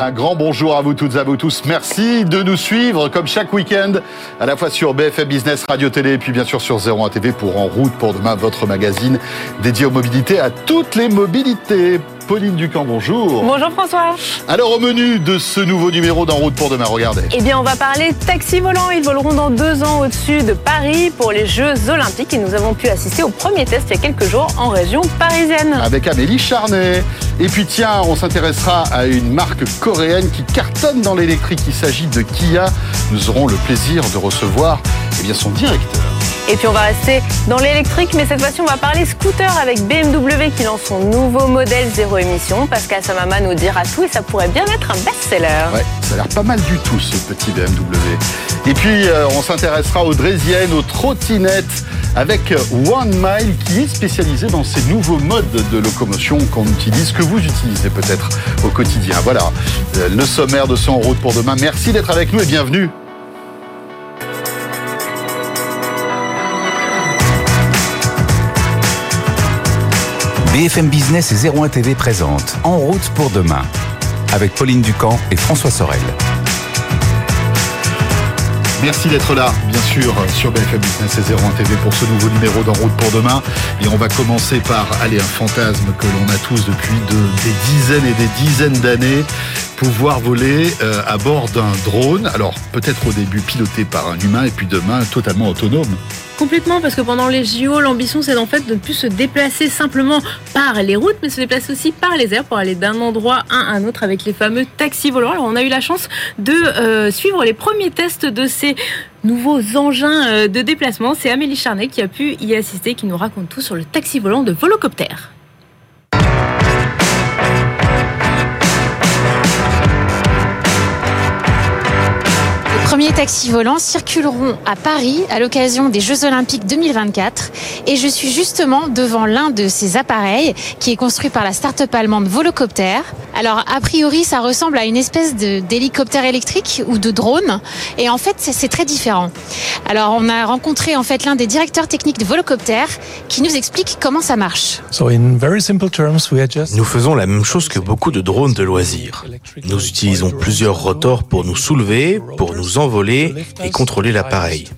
Un grand bonjour à vous toutes et à vous tous. Merci de nous suivre comme chaque week-end, à la fois sur BFM Business, Radio Télé et puis bien sûr sur 01 TV pour En route pour demain, votre magazine dédié aux mobilités, à toutes les mobilités. Pauline Ducamp, bonjour. Bonjour François. Alors au menu de ce nouveau numéro d'En route pour demain, regardez. Eh bien on va parler taxi volant. Ils voleront dans deux ans au-dessus de Paris pour les Jeux Olympiques et nous avons pu assister au premier test il y a quelques jours en région parisienne. Avec Amélie Charnet. Et puis tiens, on s'intéressera à une marque coréenne qui cartonne dans l'électrique. Il s'agit de Kia. Nous aurons le plaisir de recevoir eh bien, son directeur. Et puis on va rester dans l'électrique, mais cette fois-ci on va parler scooter avec BMW qui lance son nouveau modèle zéro émission. Pascal Samama nous dira tout et ça pourrait bien être un best-seller. Ouais, ça a l'air pas mal du tout ce petit BMW. Et puis euh, on s'intéressera aux Drésiennes, aux trottinettes avec One Mile qui est spécialisé dans ces nouveaux modes de locomotion qu'on utilise, que vous utilisez peut-être au quotidien. Voilà euh, le sommaire de son route pour demain. Merci d'être avec nous et bienvenue. BFM Business et 01 TV présente En route pour demain avec Pauline Ducamp et François Sorel. Merci d'être là, bien sûr, sur BFM Business et 01 TV pour ce nouveau numéro d'En route pour demain. Et on va commencer par aller un fantasme que l'on a tous depuis des dizaines et des dizaines d'années, pouvoir voler euh, à bord d'un drone. Alors peut-être au début piloté par un humain et puis demain totalement autonome. Complètement, parce que pendant les JO, l'ambition c'est en fait de ne plus se déplacer simplement par les routes, mais se déplacer aussi par les airs pour aller d'un endroit à un autre avec les fameux taxis volants. Alors on a eu la chance de euh, suivre les premiers tests de ces nouveaux engins euh, de déplacement. C'est Amélie Charnet qui a pu y assister, qui nous raconte tout sur le taxi volant de Volocopter. Premiers taxis volants circuleront à Paris à l'occasion des Jeux Olympiques 2024 et je suis justement devant l'un de ces appareils qui est construit par la start-up allemande Volocopter. Alors a priori ça ressemble à une espèce d'hélicoptère électrique ou de drone et en fait c'est très différent. Alors on a rencontré en fait l'un des directeurs techniques de Volocopter qui nous explique comment ça marche. Nous faisons la même chose que beaucoup de drones de loisirs. Nous utilisons plusieurs rotors pour nous soulever, pour nous envoler et contrôler l'appareil.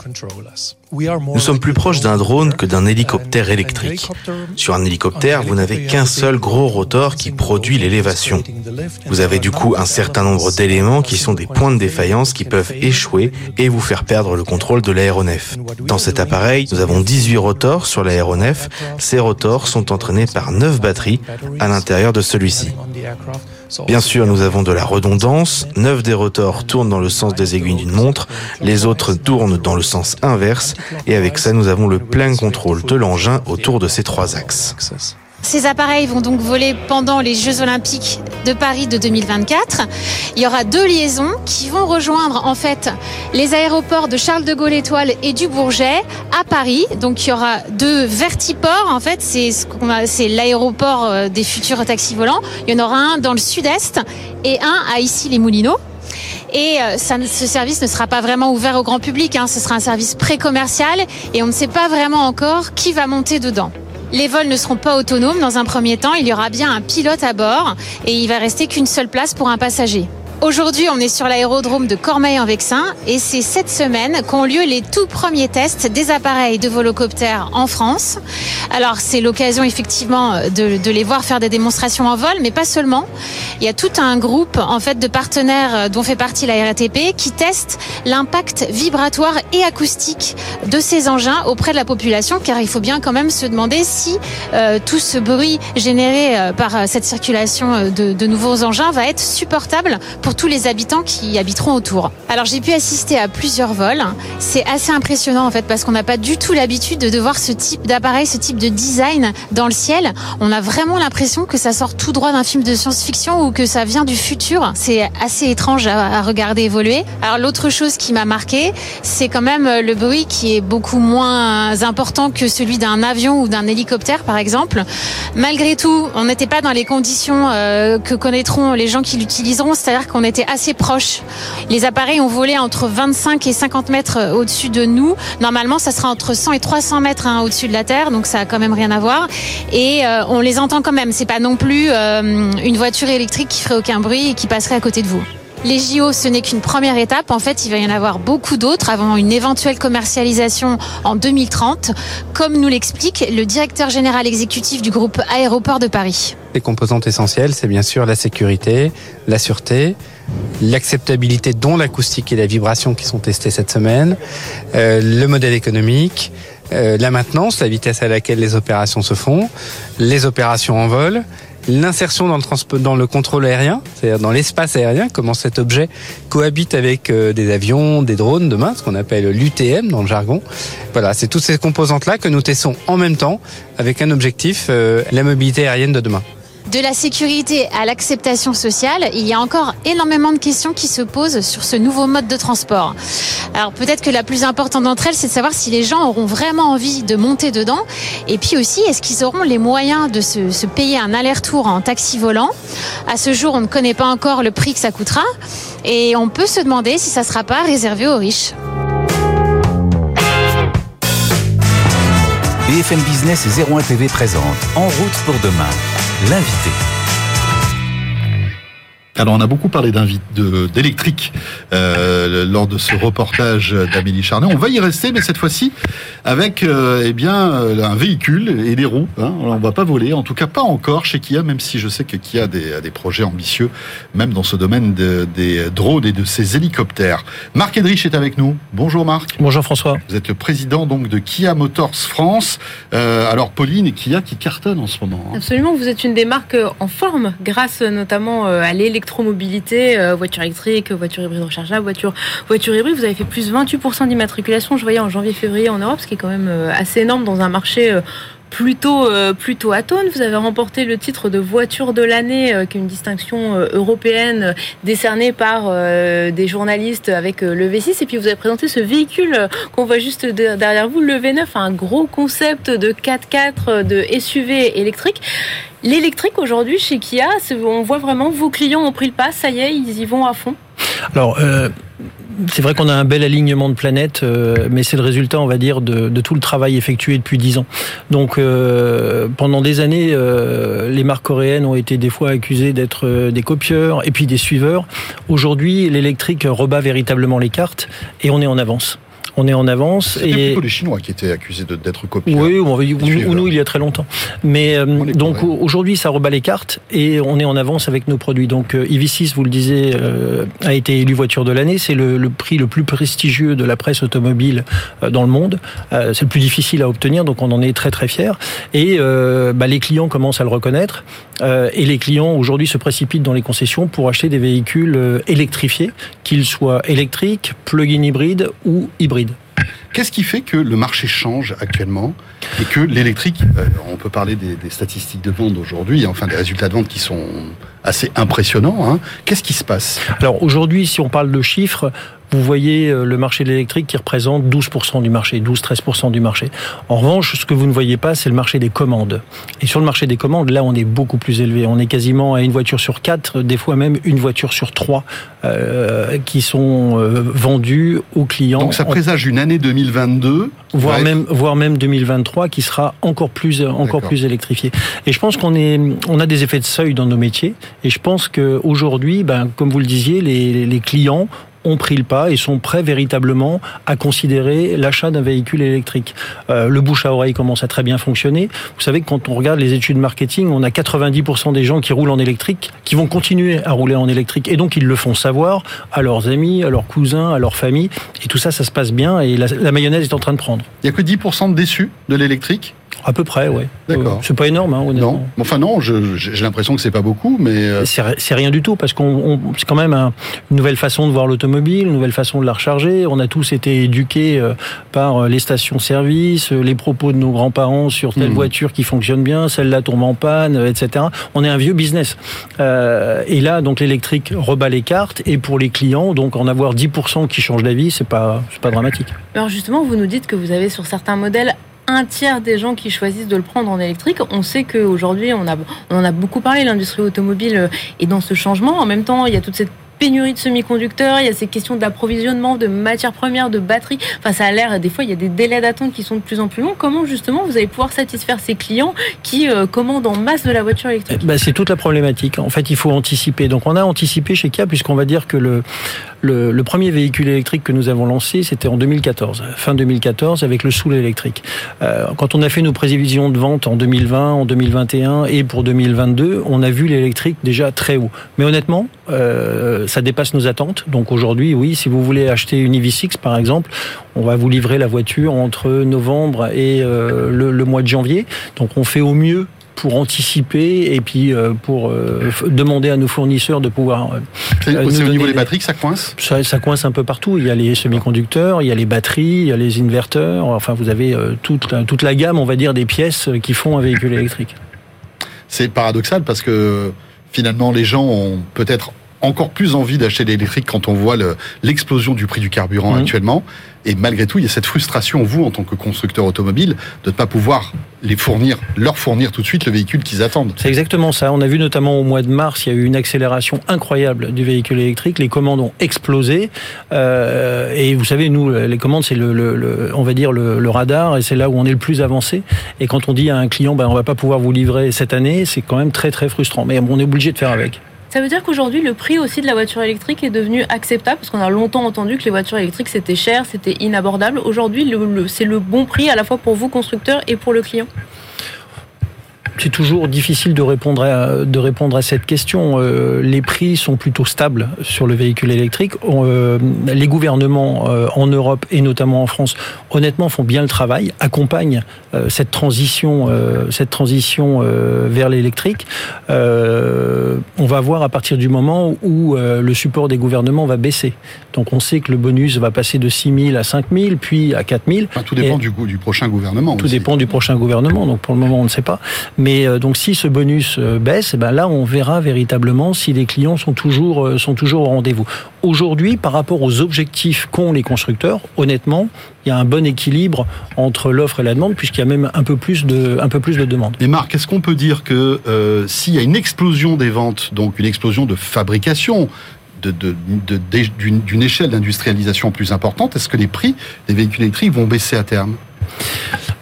Nous sommes plus proches d'un drone que d'un hélicoptère électrique. Sur un hélicoptère, vous n'avez qu'un seul gros rotor qui produit l'élévation. Vous avez du coup un certain nombre d'éléments qui sont des points de défaillance qui peuvent échouer et vous faire perdre le contrôle de l'aéronef. Dans cet appareil, nous avons 18 rotors sur l'aéronef. Ces rotors sont entraînés par 9 batteries à l'intérieur de celui-ci. Bien sûr, nous avons de la redondance. 9 des rotors tournent dans le sens des aiguilles d'une montre, les autres tournent dans le sens inverse, et avec ça, nous avons le plein contrôle de l'engin autour de ces trois axes. Ces appareils vont donc voler pendant les Jeux Olympiques de Paris de 2024. Il y aura deux liaisons qui vont rejoindre en fait les aéroports de Charles de Gaulle Étoile et du Bourget à Paris. Donc il y aura deux vertiports en fait, c'est ce c'est l'aéroport euh, des futurs taxis volants. Il y en aura un dans le sud-est et un à ici les Moulineaux. Et euh, ce service ne sera pas vraiment ouvert au grand public. Hein. Ce sera un service pré-commercial et on ne sait pas vraiment encore qui va monter dedans. Les vols ne seront pas autonomes dans un premier temps. Il y aura bien un pilote à bord et il va rester qu'une seule place pour un passager. Aujourd'hui, on est sur l'aérodrome de Cormeil-en-Vexin et c'est cette semaine qu'ont lieu les tout premiers tests des appareils de volocoptère en France. Alors, c'est l'occasion effectivement de, de, les voir faire des démonstrations en vol, mais pas seulement. Il y a tout un groupe en fait de partenaires dont fait partie la RATP qui testent l'impact vibratoire et acoustique de ces engins auprès de la population, car il faut bien quand même se demander si euh, tout ce bruit généré euh, par cette circulation de, de nouveaux engins va être supportable tous les habitants qui habiteront autour. Alors j'ai pu assister à plusieurs vols. C'est assez impressionnant en fait parce qu'on n'a pas du tout l'habitude de voir ce type d'appareil, ce type de design dans le ciel. On a vraiment l'impression que ça sort tout droit d'un film de science-fiction ou que ça vient du futur. C'est assez étrange à, regarder évoluer. Alors l'autre chose qui m'a marqué, c'est quand même le bruit qui est beaucoup moins important que celui d'un avion ou d'un hélicoptère par exemple. Malgré tout, on n'était pas dans les conditions euh, que connaîtront les gens qui l'utiliseront, c'est-à-dire qu'on qu'on était assez proche. Les appareils ont volé entre 25 et 50 mètres au-dessus de nous. Normalement, ça sera entre 100 et 300 mètres hein, au-dessus de la Terre, donc ça a quand même rien à voir. Et euh, on les entend quand même. C'est pas non plus euh, une voiture électrique qui ferait aucun bruit et qui passerait à côté de vous. Les JO, ce n'est qu'une première étape. En fait, il va y en avoir beaucoup d'autres avant une éventuelle commercialisation en 2030, comme nous l'explique le directeur général exécutif du groupe Aéroport de Paris. Les composantes essentielles, c'est bien sûr la sécurité, la sûreté, l'acceptabilité dont l'acoustique et la vibration qui sont testées cette semaine, euh, le modèle économique, euh, la maintenance, la vitesse à laquelle les opérations se font, les opérations en vol, l'insertion dans le, contrôle aérien, c'est-à-dire dans l'espace aérien, comment cet objet cohabite avec euh, des avions, des drones demain, ce qu'on appelle l'UTM dans le jargon. Voilà, c'est toutes ces composantes-là que nous testons en même temps avec un objectif, euh, la mobilité aérienne de demain. De la sécurité à l'acceptation sociale, il y a encore énormément de questions qui se posent sur ce nouveau mode de transport. Alors peut-être que la plus importante d'entre elles, c'est de savoir si les gens auront vraiment envie de monter dedans. Et puis aussi, est-ce qu'ils auront les moyens de se, payer un aller-retour en taxi volant? À ce jour, on ne connaît pas encore le prix que ça coûtera. Et on peut se demander si ça ne sera pas réservé aux riches. BFM Business et 01 TV présente En route pour demain l'invité. Alors on a beaucoup parlé d'électrique euh, lors de ce reportage d'Amélie Charnet. On va y rester, mais cette fois-ci avec euh, eh bien euh, un véhicule et des roues. Hein. On va pas voler, en tout cas pas encore chez Kia, même si je sais que Kia a des, des projets ambitieux, même dans ce domaine des drones et de ces hélicoptères. Marc Edrich est avec nous. Bonjour Marc. Bonjour François. Vous êtes le président donc de Kia Motors France. alors Pauline et Kia qui cartonnent en ce moment. Hein. Absolument, vous êtes une des marques en forme grâce notamment à l'électrique électromobilité, euh, voiture électrique, voiture hybride rechargeable, voiture, voiture hybride, vous avez fait plus 28% d'immatriculation, je voyais en janvier-février en Europe, ce qui est quand même euh, assez énorme dans un marché euh, plutôt plutôt atone. Vous avez remporté le titre de voiture de l'année, qui est une distinction européenne décernée par des journalistes avec le V6. Et puis vous avez présenté ce véhicule qu'on voit juste derrière vous, le V9, un gros concept de 4x4 de SUV électrique. L'électrique aujourd'hui chez Kia, on voit vraiment vos clients ont pris le pas, ça y est, ils y vont à fond. Alors. Euh, c'est vrai qu'on a un bel alignement de planètes, euh, mais c'est le résultat, on va dire, de, tout le travail effectué depuis dix ans. Donc, euh, pendant des années, les marques coréennes ont été des fois accusées d'être des copieurs et puis des suiveurs. Aujourd'hui, l'électrique rebat véritablement les cartes et on est en avance on est en avance. et plutôt les Chinois qui étaient accusés d'être copiés. Oui, ou, nous il y a très longtemps. Mais euh, donc aujourd'hui ça rebat les cartes et on est en avance avec nos produits. Donc euh, EV6, vous le disiez, euh, a été élu voiture de l'année. C'est le, prix le plus prestigieux de la presse automobile dans le monde. c'est le plus difficile à obtenir, donc on en est très très fiers. Et bah, les clients commencent à le reconnaître. et les clients aujourd'hui se précipitent dans les concessions pour acheter des véhicules électrifiés, qu'ils soient électriques, plug-in hybrides ou hybrides. Qu'est-ce qui fait que le marché change actuellement et que l'électrique, euh, on peut parler des, statistiques de vente aujourd'hui, enfin des résultats de vente qui sont assez impressionnants. Hein. Qu'est-ce qui se passe? Alors aujourd'hui, si on parle de chiffres, vous voyez euh, le marché de l'électrique qui représente 12% du marché, 12-13% du marché. En revanche, ce que vous ne voyez pas, c'est le marché des commandes. Et sur le marché des commandes, là, on est beaucoup plus élevé. On est quasiment à une voiture sur quatre, des fois même une voiture sur trois, euh, qui sont euh, vendues aux clients. Donc ça présage une année 2022, voire même voire même 2023, qui sera encore plus encore plus électrifiée. Et je pense qu'on est on a des effets de seuil dans nos métiers. Et je pense qu'aujourd'hui, ben, comme vous le disiez, les, les clients ont pris le pas et sont prêts véritablement à considérer l'achat d'un véhicule électrique. Euh, le bouche à oreille commence à très bien fonctionner. Vous savez que quand on regarde les études marketing, on a 90% des gens qui roulent en électrique qui vont continuer à rouler en électrique et donc ils le font savoir à leurs amis, à leurs cousins, à leur famille et tout ça, ça se passe bien et la, la mayonnaise est en train de prendre. Il n'y a que 10% de déçus de l'électrique à peu près, oui. D'accord. Euh, c'est pas énorme, hein, honnêtement. Non. Enfin non, j'ai l'impression que c'est pas beaucoup, mais euh, c'est rien du tout parce qu'on c'est quand même une nouvelle façon de voir l'automobile, une nouvelle façon de la recharger. On a tous été éduqués euh, par les stations-service, les propos de nos grands-parents sur telle hmm. voiture qui fonctionne bien, celle-là tombe en panne, etc. On est un vieux business. et là, donc l'électrique rebat les cartes et pour les clients, donc en avoir 10% qui changent d'avis, c'est pas c'est pas dramatique. Alors justement, vous nous dites que vous avez sur certains modèles un tiers des gens qui choisissent de le prendre en électrique. On sait qu'aujourd'hui, on, on en a beaucoup parlé, l'industrie automobile est dans ce changement. En même temps, il y a toute cette pénurie de semi-conducteurs, il y a ces questions d'approvisionnement, de matières premières, de batteries. Enfin, ça a l'air, des fois, il y a des délais d'attente qui sont de plus en plus longs. Comment justement vous allez pouvoir satisfaire ces clients qui euh, commandent en masse de la voiture électrique? Bah, C'est toute la problématique. En fait, il faut anticiper. Donc, on a anticipé chez Kia, puisqu'on va dire que le, le, le, premier véhicule électrique que nous avons lancé, c'était en 2014, fin 2014, avec le soul électrique. Euh, quand on a fait nos prévisions de vente en 2020, en 2021 et pour 2022, on a vu l'électrique déjà très haut. Mais honnêtement, euh, ça dépasse nos attentes. Donc aujourd'hui, oui, si vous voulez acheter une EV6 par exemple, on va vous livrer la voiture entre novembre et euh, le, le mois de janvier. Donc on fait au mieux pour anticiper et puis euh, pour euh, demander à nos fournisseurs de pouvoir. Euh, au niveau des batteries que ça coince ça, ça, coince un peu partout. Il y a les semi-conducteurs, il y a les batteries, il y a les inverteurs. Enfin, vous avez toute, toute la gamme, on va dire, des pièces qui font un véhicule électrique. C'est paradoxal parce que finalement, les gens ont peut-être encore plus envie d'acheter l'électrique quand on voit l'explosion du prix du carburant mmh. actuellement. Et malgré tout, il y a cette frustration, vous, en tant que constructeur automobile, de ne pas pouvoir les fournir, leur fournir tout de suite le véhicule qu'ils attendent. C'est exactement ça. On a vu notamment au mois de mars, il y a eu une accélération incroyable du véhicule électrique. Les commandes ont explosé. Euh, et vous savez, nous, les commandes, c'est le, le, on va dire le, le radar, et c'est là où on est le plus avancé. Et quand on dit à un client, ben, on va pas pouvoir vous livrer cette année, c'est quand même très très frustrant. Mais on est obligé de faire avec. Ça veut dire qu'aujourd'hui, le prix aussi de la voiture électrique est devenu acceptable parce qu'on a longtemps entendu que les voitures électriques c'était cher, c'était inabordable. Aujourd'hui, c'est le bon prix à la fois pour vous, constructeur, et pour le client c'est toujours difficile de répondre à, de répondre à cette question. Euh, les prix sont plutôt stables sur le véhicule électrique. Euh, les gouvernements euh, en Europe et notamment en France, honnêtement, font bien le travail, accompagnent cette transition, cette transition vers l'électrique. on va voir à partir du moment où le support des gouvernements va baisser. Donc on sait que le bonus va passer de 6 000 à 5 000, puis à 4 000. Enfin, tout dépend du, du prochain gouvernement. Tout dépend du prochain gouvernement. Donc pour le moment, on ne sait pas. Mais euh, donc si ce bonus euh, baisse, eh ben là on verra véritablement si les clients sont toujours euh, sont toujours au rendez-vous. Aujourd'hui, par rapport aux objectifs qu'ont les constructeurs, honnêtement, il y a un bon équilibre entre l'offre et la demande, puisqu'il y a même un peu plus de un peu plus de demande. Et Marc, est-ce qu'on peut dire que s'il y a une explosion des ventes, donc une explosion de fabrication, d'une échelle d'industrialisation plus importante, est-ce que les prix des véhicules électriques vont baisser à terme?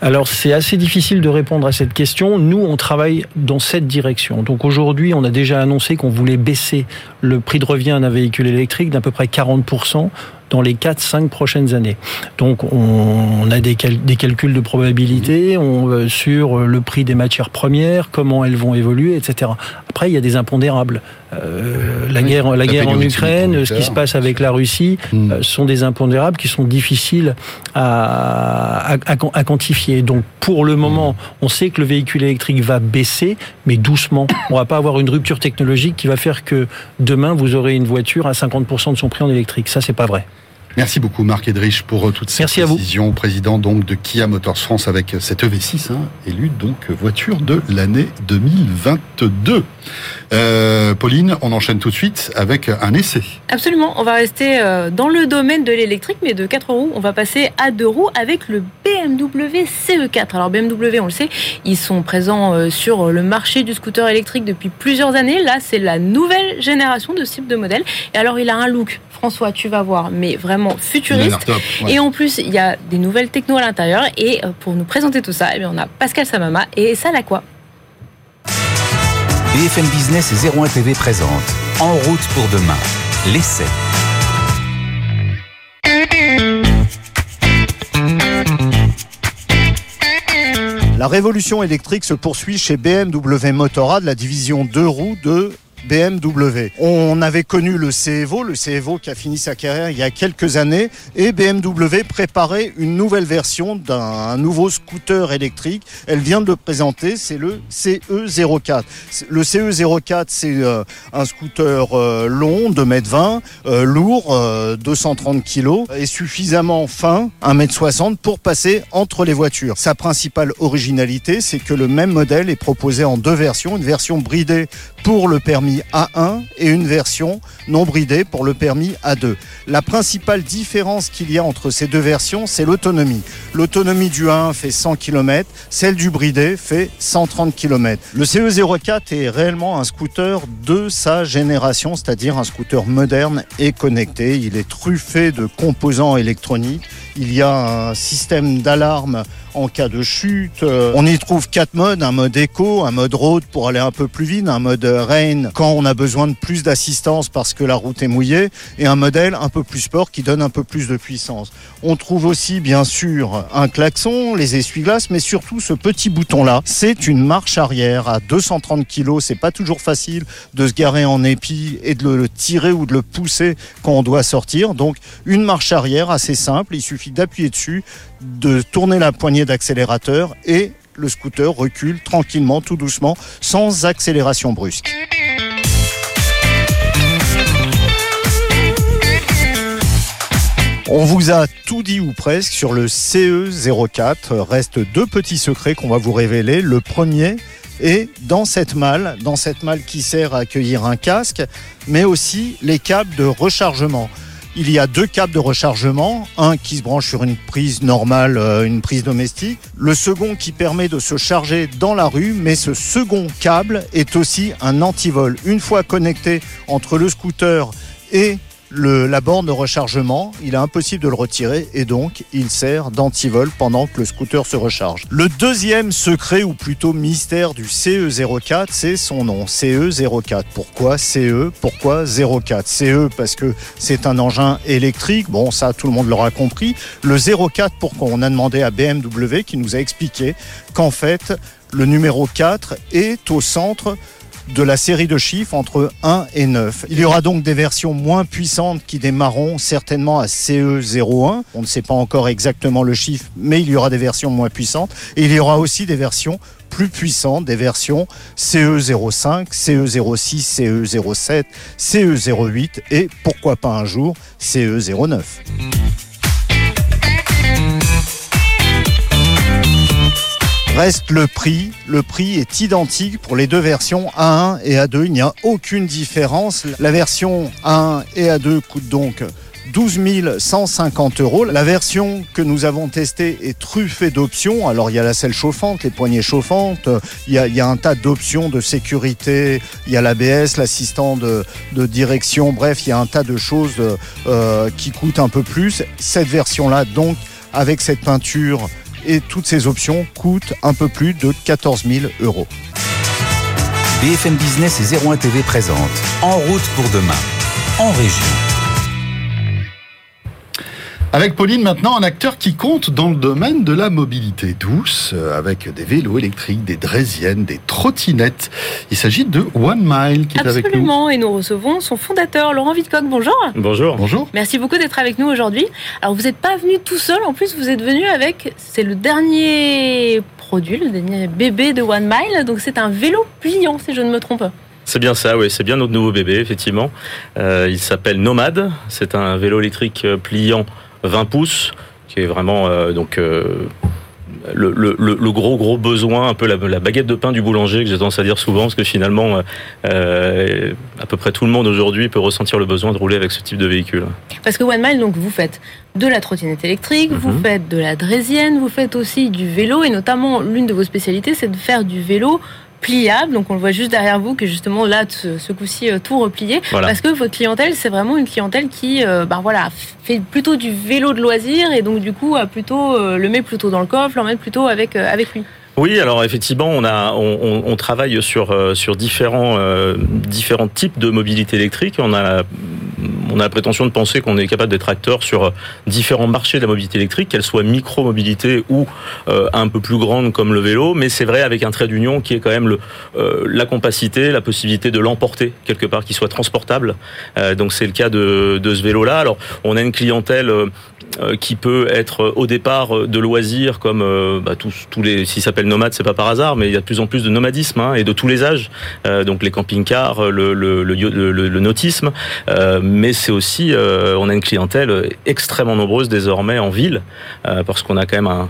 Alors c'est assez difficile de répondre à cette question. Nous, on travaille dans cette direction. Donc aujourd'hui, on a déjà annoncé qu'on voulait baisser le prix de revient d'un véhicule électrique d'à peu près 40% dans les 4-5 prochaines années. Donc on a des, des calculs de probabilité on, euh, sur le prix des matières premières, comment elles vont évoluer, etc. Après, il y a des impondérables. Euh, la guerre, la guerre en Ukraine, ce qui se passe avec la Russie, hmm. euh, sont des impondérables qui sont difficiles à, à, à, quantifier. Donc pour le moment, on sait que le véhicule électrique va baisser, mais doucement. On va pas avoir une rupture technologique qui va faire que demain vous aurez une voiture à 50% de son prix en électrique. Ça, c'est pas vrai. Merci beaucoup Marc Edrich pour euh, toutes ces Merci précisions. Président donc de Kia Motors France avec cette EV6, hein, élue donc voiture de l'année 2022. Euh, Pauline, on enchaîne tout de suite avec un essai. Absolument, on va rester euh, dans le domaine de l'électrique, mais de 4 roues. On va passer à 2 roues avec le BMW CE4. Alors BMW, on le sait, ils sont présents euh, sur le marché du scooter électrique depuis plusieurs années. Là, c'est la nouvelle génération de ce type de modèle. Et alors, il a un look François, tu vas voir, mais vraiment futuriste. Et en plus, il y a des nouvelles techno à l'intérieur. Et euh, pour nous présenter tout ça, eh bien, on a Pascal Samama et Salah quoi BFM Business et 01 TV présente En route pour demain, l'essai. La révolution électrique se poursuit chez BMW Motorrad, la division deux roues de BMW. On avait connu le CEVO, le CEVO qui a fini sa carrière il y a quelques années, et BMW préparait une nouvelle version d'un nouveau scooter électrique. Elle vient de le présenter, c'est le CE04. Le CE04, c'est euh, un scooter euh, long, 2m20, euh, lourd, 230 kg, et suffisamment fin, 1m60, pour passer entre les voitures. Sa principale originalité, c'est que le même modèle est proposé en deux versions, une version bridée pour le permis permis A1 et une version non bridée pour le permis A2. La principale différence qu'il y a entre ces deux versions, c'est l'autonomie. L'autonomie du A1 fait 100 km, celle du bridé fait 130 km. Le CE04 est réellement un scooter de sa génération, c'est-à-dire un scooter moderne et connecté. Il est truffé de composants électroniques. Il y a un système d'alarme en cas de chute. On y trouve quatre modes, un mode éco, un mode road pour aller un peu plus vite, un mode rain quand on a besoin de plus d'assistance parce que la route est mouillée, et un modèle un peu plus sport qui donne un peu plus de puissance. On trouve aussi bien sûr un klaxon, les essuie-glaces, mais surtout ce petit bouton-là. C'est une marche arrière à 230 kg. C'est pas toujours facile de se garer en épi et de le tirer ou de le pousser quand on doit sortir. Donc une marche arrière assez simple. Il suffit d'appuyer dessus, de tourner la poignée d'accélérateur et le scooter recule tranquillement, tout doucement, sans accélération brusque. On vous a tout dit ou presque sur le CE04. Reste deux petits secrets qu'on va vous révéler. Le premier est dans cette malle, dans cette malle qui sert à accueillir un casque, mais aussi les câbles de rechargement. Il y a deux câbles de rechargement, un qui se branche sur une prise normale, euh, une prise domestique, le second qui permet de se charger dans la rue, mais ce second câble est aussi un antivol. Une fois connecté entre le scooter et la borne de rechargement, il est impossible de le retirer et donc il sert d'antivol pendant que le scooter se recharge. Le deuxième secret ou plutôt mystère du CE04, c'est son nom, CE04. Pourquoi CE Pourquoi 04 CE parce que c'est un engin électrique, bon ça tout le monde l'aura compris. Le 04 pourquoi? On a demandé à BMW qui nous a expliqué qu'en fait le numéro 4 est au centre de la série de chiffres entre 1 et 9. Il y aura donc des versions moins puissantes qui démarreront certainement à CE01. On ne sait pas encore exactement le chiffre, mais il y aura des versions moins puissantes. Et il y aura aussi des versions plus puissantes, des versions CE05, CE06, CE07, CE08 et pourquoi pas un jour CE09. Reste le prix. Le prix est identique pour les deux versions A1 et A2. Il n'y a aucune différence. La version A1 et A2 coûte donc 12 150 euros. La version que nous avons testée est truffée d'options. Alors il y a la selle chauffante, les poignées chauffantes, il y a, un tas d'options de sécurité, il y a l'ABS, l'assistant de, direction, bref, il y a un tas de choses euh, qui coûtent un peu plus. Cette version-là, donc, avec cette peinture et toutes ces options coûtent un peu plus de 14 000 euros. BFM Business et 01 TV présente En route pour demain, en région. Avec Pauline maintenant, un acteur qui compte dans le domaine de la mobilité douce, euh, avec des vélos électriques, des draisiennes, des trottinettes. Il s'agit de One Mile qui est avec nous. Absolument, et nous recevons son fondateur, Laurent Vidcock. Bonjour. Bonjour. Bonjour. Merci beaucoup d'être avec nous aujourd'hui. Alors vous n'êtes pas venu tout seul, en plus vous êtes venu avec, c'est le dernier produit, le dernier bébé de One Mile, donc c'est un vélo pliant si je ne me trompe pas. C'est bien ça, oui, c'est bien notre nouveau bébé, effectivement. Euh, il s'appelle Nomade, c'est un vélo électrique euh, pliant 20 pouces, qui est vraiment euh, donc euh, le, le, gros gros besoin, un peu la, baguette de pain du boulanger que j'ai tendance à dire souvent, parce que finalement, euh, à peu près tout le monde aujourd'hui peut ressentir le besoin de rouler avec ce type de véhicule. Parce que One Mile, donc vous faites de la trottinette électrique, vous mhm. faites de la draisienne, vous faites aussi du vélo, et notamment l'une de vos spécialités, c'est de faire du vélo pliable. Donc on le voit juste derrière vous que justement là ce, coup-ci euh, tout replié parce que votre clientèle c'est vraiment une clientèle qui euh, bah, voilà fait plutôt du vélo de loisir et donc du coup a plutôt euh, le met plutôt dans le coffre, l'emmène plutôt avec avec lui. Oui, alors effectivement, on a on, on travaille sur sur différents différents types de mobilité électrique. On a on a la prétention de penser qu'on est capable d'être acteur sur différents marchés de la mobilité électrique, qu'elle soit micro-mobilité ou euh, un peu plus grande comme le vélo, mais c'est vrai avec un trait d'union qui est quand même euh, la compacité, la possibilité de l'emporter quelque part, qui soit transportable. Euh, donc c'est le cas de, de ce vélo-là. Alors on a une clientèle qui peut être au départ de loisirs comme bah, tous, tous les s'ils s'appellent nomades c'est pas par hasard mais il y a de plus en plus de nomadisme hein, et de tous les âges. Donc les camping-cars le, le, nautisme. Mais c'est aussi, euh, on a une clientèle extrêmement nombreuse désormais en ville, euh, parce qu'on a quand même un,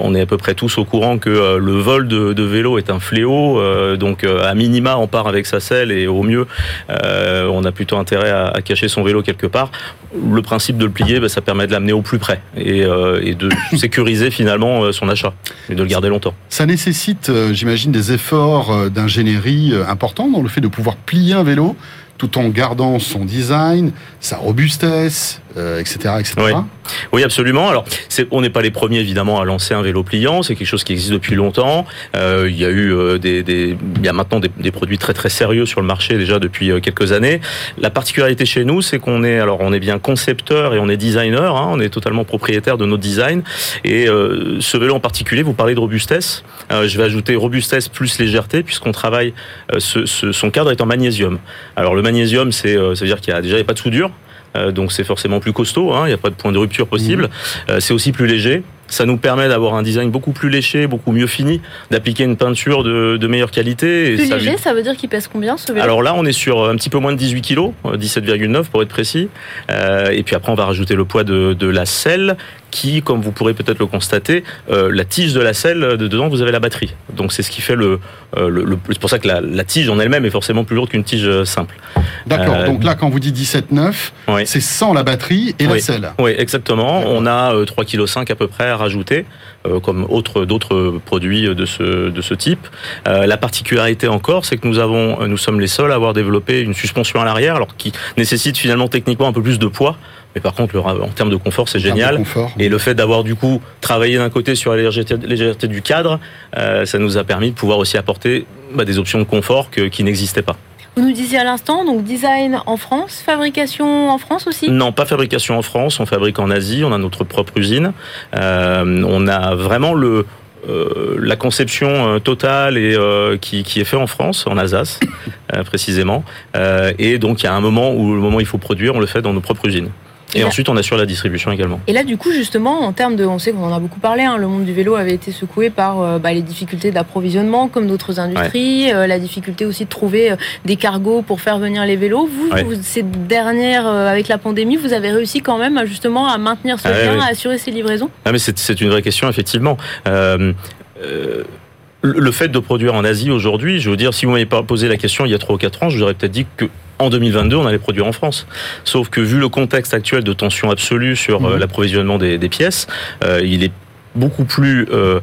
on est à peu près tous au courant que le vol de, de vélo est un fléau. donc, à minima, on part avec sa selle et au mieux, on a plutôt intérêt à, à, cacher son vélo quelque part. Le principe de le plier, bah, ça permet de l'amener au plus près et, et de sécuriser finalement son achat et de le garder longtemps. Ça nécessite, j'imagine, des efforts d'ingénierie importants dans le fait de pouvoir plier un vélo tout en gardant son design, sa robustesse, euh, etc. Oui. absolument. Alors, on n'est pas les premiers évidemment à lancer un vélo pliant. C'est quelque chose qui existe depuis longtemps. Euh, il y a eu euh, des, des, il y a maintenant des, des, produits très très sérieux sur le marché déjà depuis euh, quelques années. La particularité chez nous, c'est qu'on est, alors on est bien concepteur et on est designer. Hein, on est totalement propriétaire de notre design. Et euh, ce vélo en particulier, vous parlez de robustesse. je vais ajouter robustesse plus légèreté puisqu'on travaille. Ce, ce, son cadre est en magnésium. Alors le magnésium, c'est, ça veut dire qu'il y a déjà il a pas de soudure. Euh, donc c'est forcément plus costaud, hein, il n'y a pas de point de rupture possible. Mmh. Euh, c'est aussi plus léger. Ça nous permet d'avoir un design beaucoup plus léché, beaucoup mieux fini, d'appliquer une peinture de, de meilleure qualité. Et plus ça léger, ça veut dire qu'il pèse combien ce vélo? Alors là, on est sur un petit peu moins de 18 kg, 17,9 pour être précis. Euh, et puis après, on va rajouter le poids de, de la selle qui, comme vous pourrez peut-être le constater, euh, la tige de la selle, de dedans, vous avez la batterie. Donc c'est ce qui fait le... Euh, le, le c'est pour ça que la, la tige en elle-même est forcément plus lourde qu'une tige euh, simple. D'accord, euh, donc là, quand vous dites 17,9, oui. c'est sans la batterie et oui. la selle. Oui, exactement. On a 3,5 kg à peu près à rajouter, comme autre, d'autres produits de ce, de ce type. la particularité encore, c'est que nous, avons, nous sommes les seuls à avoir développé une suspension à l'arrière, alors qui nécessite finalement techniquement un peu plus de poids mais par contre, le, en termes de confort, c'est génial. Confort, et le fait d'avoir du coup travaillé d'un côté sur la légèreté, légèreté du cadre, euh, ça nous a permis de pouvoir aussi apporter bah, des options de confort que, qui n'existaient pas. Vous nous disiez à l'instant, donc design en France, fabrication en France aussi? Non, pas fabrication en France, on fabrique en Asie, on a notre propre usine. Euh, on a vraiment le, euh, la conception euh, totale et euh, qui, qui, est fait en France, en Alsace précisément. et donc il y a un moment où le moment où il faut produire, on le fait dans nos propres usines. Et, ensuite, on assure la distribution également. Et là, du coup, justement, en termes de, on sait qu'on en a beaucoup parlé, hein, le monde du vélo avait été secoué par euh, bah, les difficultés d'approvisionnement, comme d'autres industries, ouais. euh, la difficulté aussi de trouver euh, des cargos pour faire venir les vélos. Vous, ouais. vous ces dernières, avec la pandémie, vous avez réussi quand même justement à maintenir ce ah, lien, à assurer ces livraisons? Ah, mais c'est une vraie question, effectivement. Le fait de produire en Asie aujourd'hui, je veux dire, si vous m'avez pas posé la question il y a 3 ou 4 ans, je vous aurais peut-être dit que en 2022, on allait produire en France. Sauf que vu le contexte actuel de tension absolue sur mmh. euh, l'approvisionnement des, des, pièces, euh, il est beaucoup plus euh,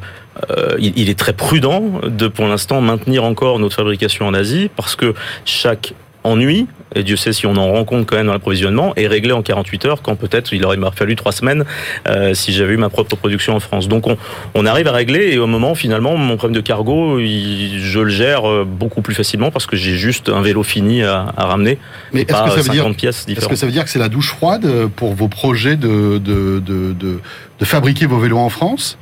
euh, il, il, est très prudent de pour l'instant maintenir encore notre fabrication en Asie parce que chaque ennui, et Dieu sait si on en rend compte quand même dans l'approvisionnement, est réglé en 48 heures quand peut-être il aurait fallu trois semaines euh, si j'avais eu ma propre production en France. Donc on, on, arrive à régler et au moment finalement mon problème de cargo, il, je le gère euh, beaucoup plus facilement parce que j'ai juste un vélo fini à, à ramener. Mais est-ce que, ça veut dire, est-ce que ça veut dire que c'est la douche froide pour vos projets de, de, de, de, de fabriquer vos vélos en France?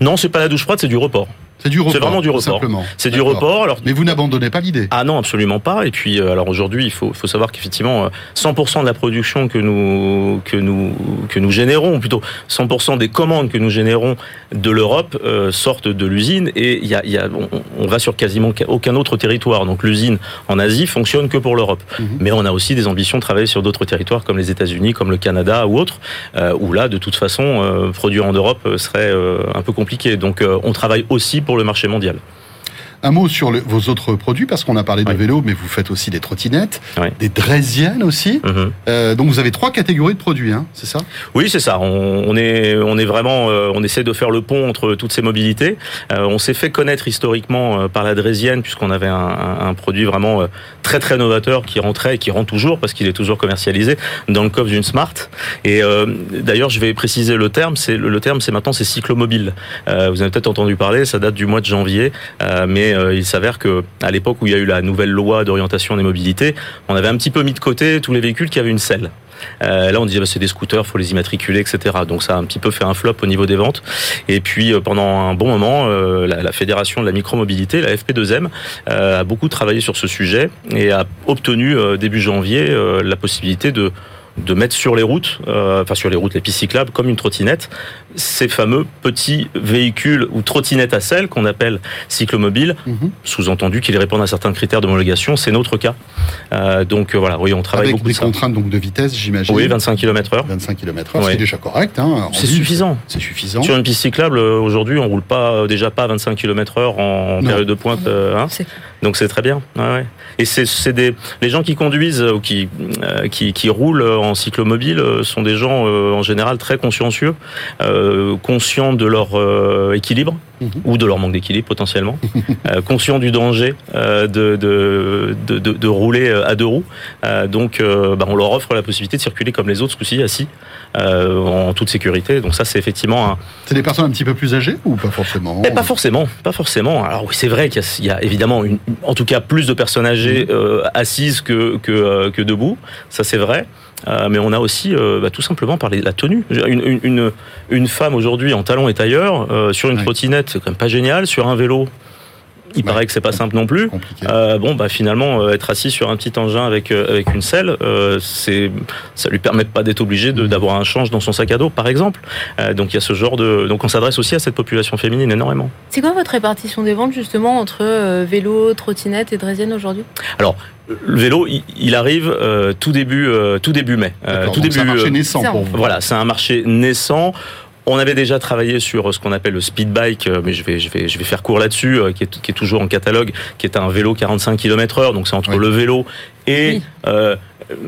Non, c'est pas la douche froide, c'est du report. C'est du report. C'est vraiment du report. C'est du report. Alors, mais vous n'abandonnez pas l'idée. Ah non, absolument pas. Et puis, euh, alors aujourd'hui, il faut, faut savoir qu'effectivement, 100% de la production que nous que nous que nous générons, ou plutôt 100% des commandes que nous générons de l'Europe euh, sortent de l'usine et il y a, y a on, on, va sur quasiment aucun autre territoire. Donc l'usine en Asie fonctionne que pour l'Europe. Mm -hmm. Mais on a aussi des ambitions de travailler sur d'autres territoires comme les États-Unis, comme le Canada ou autres, euh, où là, de toute façon, euh, produire en Europe serait un peu compliqué. Donc on travaille aussi pour le marché mondial. Un mot sur le, vos autres produits, parce qu'on a parlé de oui. vélo, mais vous faites aussi des trottinettes, oui. des draisiennes aussi. Mm -hmm. euh, donc vous avez trois catégories de produits, hein, c'est ça? Oui, c'est ça. On, on, est, on est vraiment, euh, on essaie de faire le pont entre toutes ces mobilités. Euh, on s'est fait connaître historiquement par la draisienne, puisqu'on avait un, un, un, produit vraiment très très novateur qui rentrait et qui rentre toujours, parce qu'il est toujours commercialisé dans le coffre d'une Smart. Et d'ailleurs, je vais préciser le terme. C'est le, le terme, c'est maintenant c'est cyclomobile. vous avez peut-être entendu parler. Ça date du mois de janvier, mais euh, il s'avère que à l'époque où il y a eu la nouvelle loi d'orientation des mobilités, on avait un petit peu mis de côté tous les véhicules qui avaient une selle. Euh, là, on disait bah, c'est des scooters, faut les immatriculer, etc. Donc ça a un petit peu fait un flop au niveau des ventes. Et puis euh, pendant un bon moment, la, la, fédération de la micromobilité, la FP2M, a beaucoup travaillé sur ce sujet et a obtenu début janvier la possibilité de de mettre sur les routes, euh, enfin sur les routes, les pistes cyclables, comme une trottinette, ces fameux petits véhicules ou trottinettes à selle qu'on appelle cyclomobiles, mhm. sous-entendu qu'ils répondent à certains critères d'homologation, c'est notre cas. Euh, donc euh, voilà, oui, on travaille Avec beaucoup. des contraintes donc de vitesse, j'imagine. Oui, 25 km/h. 25 km/h, c'est déjà correct. Hein, c'est suffisant. C'est suffisant. Sur une piste cyclable, aujourd'hui, on roule pas déjà pas à 25 km/h en période de pointe. Hein. Donc c'est très bien. Et c'est des les gens qui conduisent ou qui, qui, qui roulent en cyclomobile sont des gens en général très consciencieux. Euh, conscients de leur euh, équilibre ou de leur manque d'équilibre potentiellement, euh, conscients du danger de, de, de, de, rouler à deux roues. donc bah, on leur offre la possibilité de circuler comme les autres, ce coup-ci assis, en toute sécurité. Donc ça c'est effectivement un... C'est des personnes un petit peu plus âgées ou pas forcément eh, Pas forcément, pas forcément. Alors oui c'est vrai qu'il y, a évidemment une, en tout cas plus de personnes âgées mhm. assises que, que, que debout, ça c'est vrai. Euh, mais on a aussi euh, bah, tout simplement de la tenue. Une, une, une femme aujourd'hui en talons et tailleurs, euh, sur une trottinette, c'est quand même pas génial. Sur un vélo, il paraît que c'est pas simple non plus. Euh, bon, bah finalement, euh, être assis sur un petit engin avec euh, avec une selle, euh, c'est ça lui permet pas d'être obligé mm. d'avoir un change dans son sac à dos, par exemple. donc il y a ce genre de donc on s'adresse aussi à cette population féminine énormément. C'est quoi votre répartition des ventes justement entre vélo, trottinette et draisienne aujourd'hui? Alors le vélo, il, arrive tout début, tout début mai. tout début. C'est un marché naissant pour vous. Voilà, c'est un marché naissant. On avait déjà travaillé sur ce qu'on appelle le speed bike, euh, mais je vais, je vais, je vais faire court là-dessus, euh, qui est, qui est toujours en catalogue, qui est un vélo 45 km heure, donc c'est entre le vélo et euh,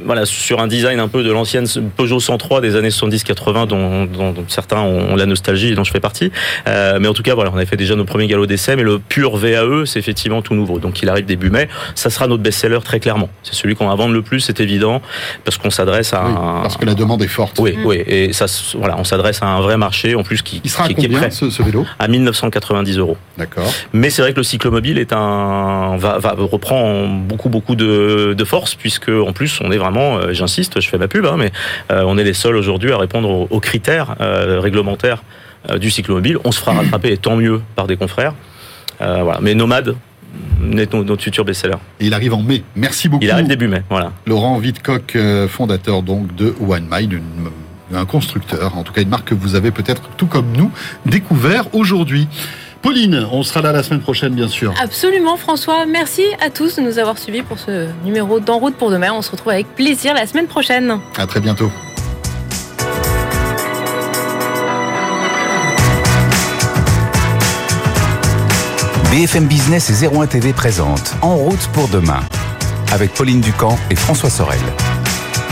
voilà, sur un design un peu de l'ancienne Peugeot 103 des années 70-80 dont, dont, certains ont la nostalgie et dont je fais partie. Euh, mais en tout cas, voilà, on avait fait déjà nos premiers galops d'essai, mais le pur VAE, c'est effectivement tout nouveau. Donc il arrive début mai. Ça sera notre best-seller très clairement. C'est celui qu'on va vendre le plus, c'est évident, parce qu'on s'adresse à un... Parce que la demande est forte. Oui, oui. Et ça, voilà, on s'adresse à un vrai marché, en plus, qui, il sera qui, à combien, est prêt. Ce, vélo? À 1990 euros. D'accord. Mais c'est vrai que le cyclomobile est un, va, va reprend beaucoup, beaucoup de, de force, puisque en plus, on est vraiment, euh, j'insiste, je fais ma pub, hein, mais euh, on est les seuls aujourd'hui à répondre aux, critères euh, réglementaires du cyclomobile. On se fera rattraper, et tant mieux, par des confrères. voilà. Mais Nomade, notre, notre futur best-seller. il arrive en mai. Merci beaucoup. Il arrive début mai, voilà. Laurent Vidcock, fondateur donc de One Mind, un constructeur, en tout cas une marque que vous avez peut-être, tout comme nous, découvert aujourd'hui. Pauline, on sera là la semaine prochaine, bien sûr. Absolument, François. Merci à tous de nous avoir suivis pour ce numéro d'En route pour demain. On se retrouve avec plaisir la semaine prochaine. À très bientôt. BFM Business et 01 TV présente En route pour demain avec Pauline Ducamp et François Sorel.